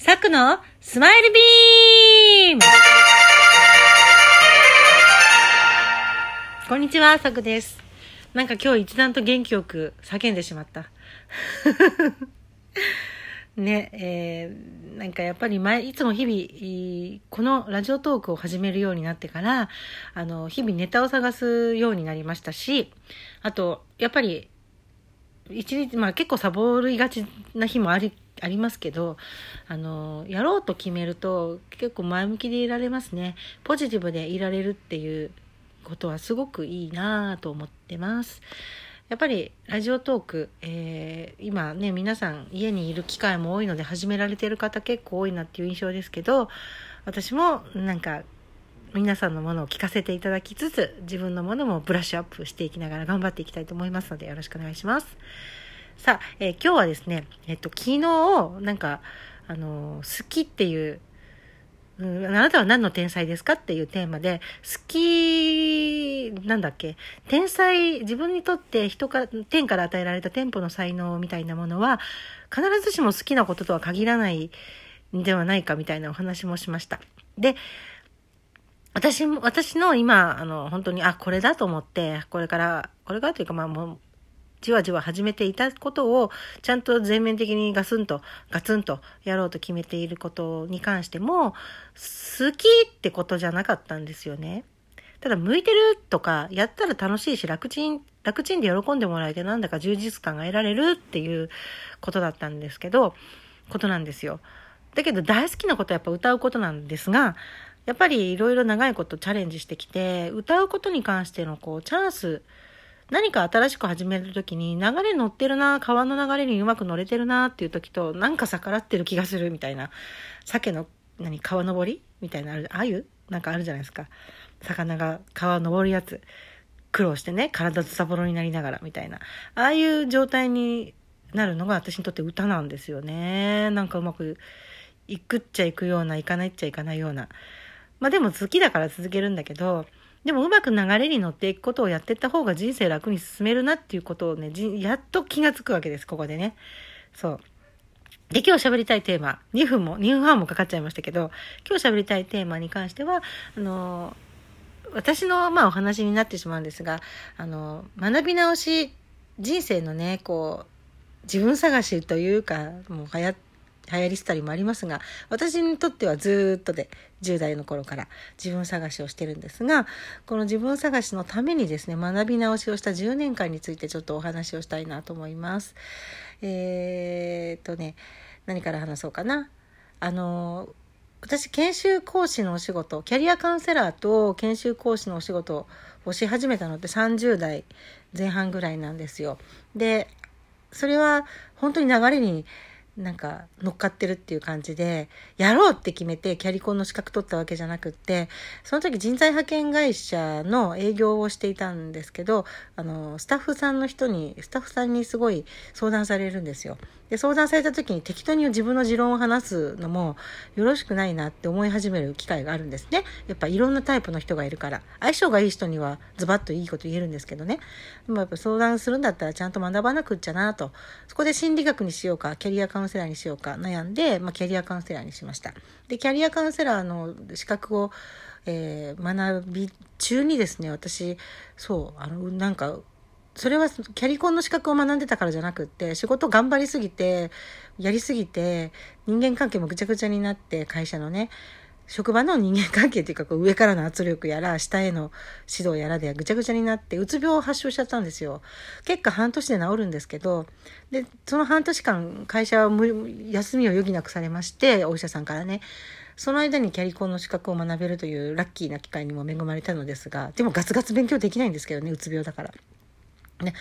サクのスマイルビームこんにちは、サクです。なんか今日一段と元気よく叫んでしまった。ね、えー、なんかやっぱり前、いつも日々、このラジオトークを始めるようになってから、あの、日々ネタを探すようになりましたし、あと、やっぱり、一日、まあ結構サボりがちな日もあり、ありますけど、あの、やろうと決めると結構前向きでいられますね。ポジティブでいられるっていうことはすごくいいなぁと思ってます。やっぱりラジオトーク、えー今ね、皆さん家にいる機会も多いので始められてる方結構多いなっていう印象ですけど、私もなんか皆さんのものを聞かせていただきつつ、自分のものもブラッシュアップしていきながら頑張っていきたいと思いますのでよろしくお願いします。さあ、えー今日はですね、えっと、昨日、なんか、あの好きっていう、うんあなたは何の天才ですかっていうテーマで、好き、なんだっけ、天才、自分にとって人から、天から与えられた天賦の才能みたいなものは、必ずしも好きなこととは限らないんではないかみたいなお話もしました。で、私も、私の今、あの、本当に、あ、これだと思って、これから、これからというか、まあもう、じわじわ始めていたことを、ちゃんと全面的にガスンと、ガツンとやろうと決めていることに関しても、好きってことじゃなかったんですよね。ただ、向いてるとか、やったら楽しいし、楽ちん、楽ちんで喜んでもらえて、なんだか充実感が得られるっていうことだったんですけど、ことなんですよ。だけど、大好きなことはやっぱ歌うことなんですが、やっぱりいろいろ長いことチャレンジしてきて、歌うことに関してのこう、チャンス、何か新しく始めるときに流れ乗ってるな、川の流れにうまく乗れてるなっていう時と、なんか逆らってる気がするみたいな、鮭の、何、川登り？みたいなある、あゆ？なんかあるじゃないですか。魚が川登るやつ。苦労してね、体ズタボロになりながらみたいな。ああいう状態になるのが私にとって歌なんですよね。なんかうまくいくっちゃいくような、いかないっちゃいかないような。まあでも好きだから続けるんだけど、でもうまく流れに乗っていくことをやっていった方が人生楽に進めるなっていうことをね、やっと気がつくわけです、ここでね。そう。で、今日喋りたいテーマ、2分も、2分半もかかっちゃいましたけど、今日喋りたいテーマに関しては、あの、私の、まあ、お話になってしまうんですが、あの、学び直し、人生のね、こう、自分探しというか、もう流行流行りしたりもありますが、私にとってはずっとで、10代の頃から自分探しをしてるんですが、この自分探しのためにですね、学び直しをした10年間についてちょっとお話をしたいなと思います。えーっとね、何から話そうかな。あの、私、研修講師のお仕事、キャリアカウンセラーと研修講師のお仕事をし始めたのって30代前半ぐらいなんですよ。で、それは本当に流れになんか乗っかってるっていう感じで、やろうって決めてキャリコンの資格取ったわけじゃなくって、その時人材派遣会社の営業をしていたんですけど、あの、スタッフさんの人に、スタッフさんにすごい相談されるんですよ。で、相談された時に適当に自分の持論を話すのもよろしくないなって思い始める機会があるんですね。やっぱいろんなタイプの人がいるから。相性がいい人にはズバッといいこと言えるんですけどね。でもやっぱ相談するんだったらちゃんと学ばなくっちゃなと。そこで心理学にしようか、キャリアカウンセラーにしようか悩んで、まあ、キャリアカウンセラーにしました。で、キャリアカウンセラーの資格を、えー学び中にですね、私、そう、あの、なんか、それはキャリコンの資格を学んでたからじゃなくって、仕事頑張りすぎて、やりすぎて、人間関係もぐちゃぐちゃになって、会社のね、職場の人間関係っていうか、こう上からの圧力やら、下への指導やらでぐちゃぐちゃになって、うつ病を発症しちゃったんですよ。結果半年で治るんですけど、で、その半年間、会社は休みを余儀なくされまして、お医者さんからね。その間にキャリコンの資格を学べるというラッキーな機会にも恵まれたのですが、でもガツガツ勉強できないんですけどね、うつ病だから。ね。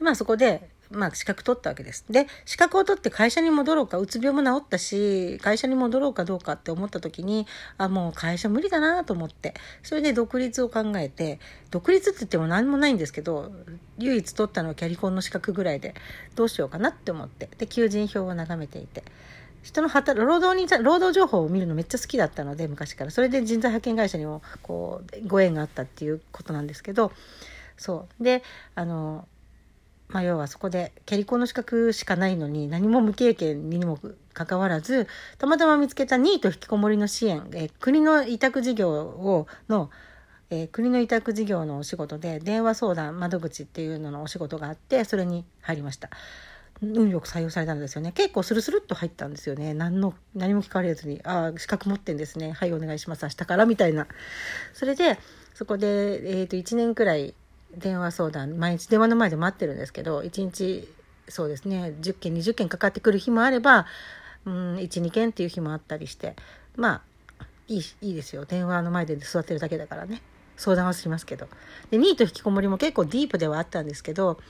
まあそこで、まあ資格取ったわけです。で、資格を取って会社に戻ろうか、うつ病も治ったし、会社に戻ろうかどうかって思った時に、あ、もう会社無理だなと思って、それで独立を考えて、独立って言っても何もないんですけど、唯一取ったのはキャリコンの資格ぐらいで、どうしようかなって思って、で、求人票を眺めていて、人の働労働に労働情報を見るのめっちゃ好きだったので昔からそれで人材派遣会社にもこうご縁があったっていうことなんですけどそう。であのまあ要はそこでキャリコの資格しかないのに何も無経験にもかかわらず、たまたま見つけたニート引きこもりの支援、え、国の委託事業を、の、え、国の委託事業のお仕事で電話相談窓口っていうののお仕事があってそれに入りました。運よく採用されたんですよね。結構スルスルっと入ったんですよね。何の何も聞かれずに「ああ資格持ってんですね。はいお願いします。明日から」みたいな。それでそこで、えー、と1年くらい電話相談毎日電話の前で待ってるんですけど1日そうですね10件20件かかってくる日もあれば、うん、12件っていう日もあったりしてまあいいいいですよ。電話の前で座ってるだけだからね。相談はしますけど。でニート引きこもりも結構ディープではあったんですけど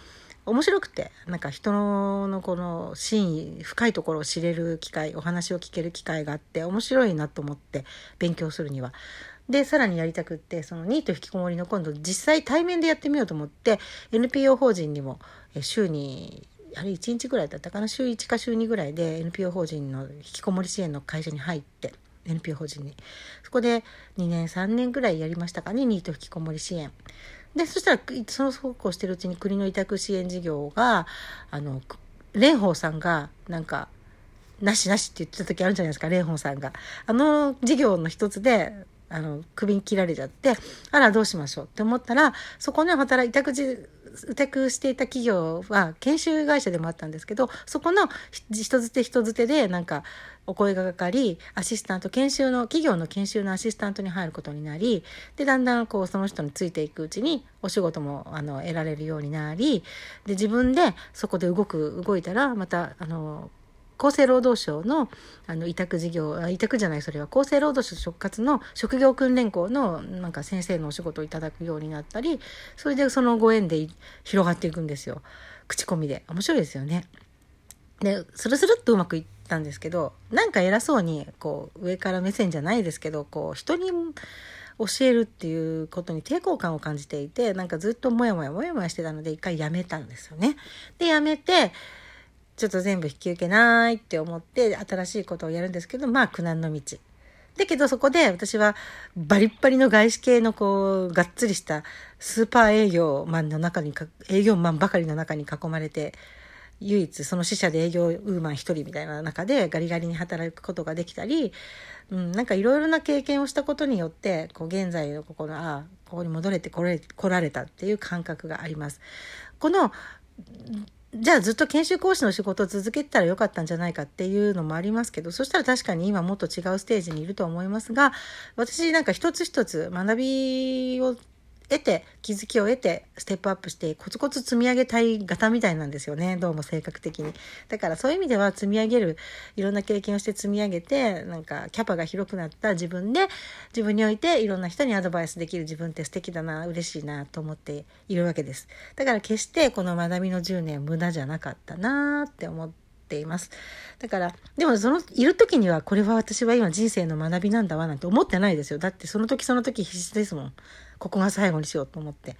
面白くてなんか人のこの真意深いところを知れる機会お話を聞ける機会があって面白いなと思って勉強するには。でさらにやりたくってそのニート引きこもりの今度実際対面でやってみようと思って NPO 法人にも週にあれ1日ぐらいだったかな？週1か週2ぐらいで NPO 法人の引きこもり支援の会社に入って NPO 法人に。そこで2年3年ぐらいやりましたかね？ニート引きこもり支援。でそしたらそのそうこうしてるうちに国の委託支援事業があの蓮舫さんがなんかなしなしって言ってた時あるじゃないですか蓮舫さんが。あの事業の一つであの首に切られちゃってあらどうしましょうって思ったらそこね働い委託委託していた企業は研修会社でもあったんですけどそこの人づて人づてでなんかお声がかかりアシスタント研修の企業の研修のアシスタントに入ることになりでだんだんこうその人についていくうちにお仕事もあの得られるようになりで自分でそこで動く動いたらまたあの厚生労働省のあの委託事業委託じゃないそれは厚生労働省直轄の職業訓練校のなんか先生のお仕事をいただくようになったりそれでそのご縁で広がっていくんですよ口コミで面白いですよね。でスルスルっとうまくいったんですけどなんか偉そうにこう上から目線じゃないですけどこう人に教えるっていうことに抵抗感を感じていてなんかずっとモヤモヤモヤモヤしてたので一回やめたんですよね。でやめてちょっと全部引き受けないって思って新しいことをやるんですけどまあ苦難の道。だけどそこで私はバリッバリの外資系のこうがっつりしたスーパー営業マンの中に営業マンばかりの中に囲まれて唯一その支社で営業ウーマン一人みたいな中でガリガリに働くことができたり、うん、なんかいろいろな経験をしたことによってこう現在のここのああここに戻れてこれ来られたっていう感覚があります。このじゃあずっと研修講師の仕事を続けてたらよかったんじゃないかっていうのもありますけど、そしたら確かに今もっと違うステージにいると思いますが、私なんか一つ一つ学びを得て気づきを得てステップアップしてコツコツ積み上げたい型みたいなんですよね。どうも性格的に。だからそういう意味では積み上げるいろんな経験をして積み上げてなんかキャパが広くなった自分で自分においていろんな人にアドバイスできる自分って素敵だな嬉しいなと思っているわけです。だから決してこの学びの10年無駄じゃなかったなって思ってています。だから、でもその、いる時にはこれは私は今人生の学びなんだわなんて思ってないですよ。だってその時その時必死ですもん。ここが最後にしようと思って。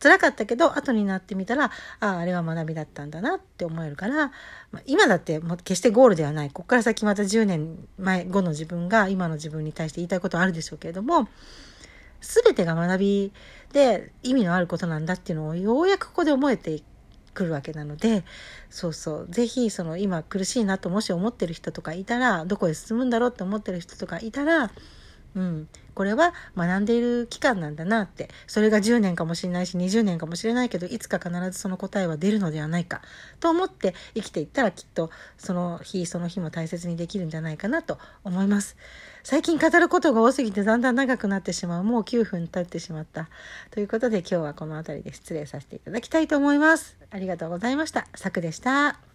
辛かったけど、後になってみたら、ああ、あれは学びだったんだなって思えるから、まあ、今だってもう決してゴールではない。ここから先また10年前後の自分が今の自分に対して言いたいことはあるでしょうけれども、全てが学びで意味のあることなんだっていうのをようやくここで思えていくるわけなので、そうそう、是非その今苦しいなともし思ってる人とかいたら、どこへ進むんだろうって思ってる人とかいたら、うん、これは学んでいる期間なんだなって。それが10年かもしれないし20年かもしれないけどいつか必ずその答えは出るのではないかと思って生きていったらきっとその日その日も大切にできるんじゃないかなと思います。最近語ることが多すぎてだんだん長くなってしまう。もう9分経ってしまった。ということで今日はこの辺りで失礼させていただきたいと思います。ありがとうございました。さくでした。